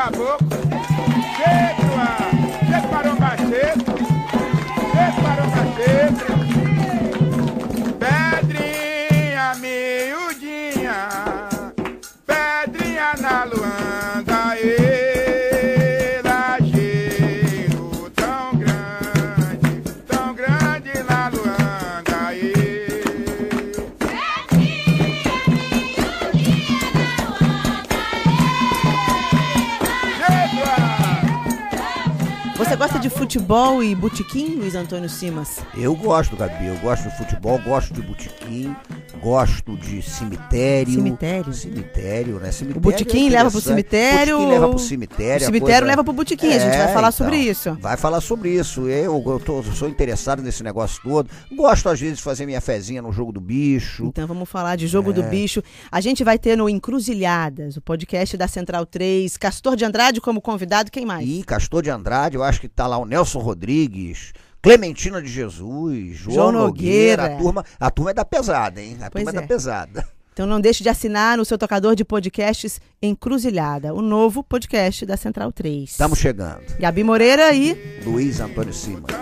caboclo. Cedo, Você gosta de futebol e botequim, Luiz Antônio Simas? Eu gosto, Gabi. Eu gosto de futebol, gosto de botequim, gosto de cemitério. Cemitério? Cemitério, né? Cemitério O botequim é leva pro cemitério? Botequim leva pro O cemitério. a cemitério coisa- leva pro botequim, a gente vai É, falar então. sobre isso. Vai falar sobre isso. Eu, eu tô- sou interessado nesse negócio todo. Gosto, às vezes, de fazer minha fezinha no jogo do bicho. Então vamos falar de Jogo É. do Bicho. A gente vai ter no Encruzilhadas, o podcast da Central 3, Castor de Andrade como convidado, quem mais? E Castor de Andrade, eu acho que tá lá o Nelson Rodrigues, Clementina de Jesus, João, João Nogueira. Nogueira. A turma, a turma é da pesada, hein? A Pois turma é é. da pesada. Então não deixe de assinar no seu tocador de podcasts Encruzilhada, o novo podcast da Central 3. Estamos chegando. Gabi Moreira e Luiz Antônio Simas.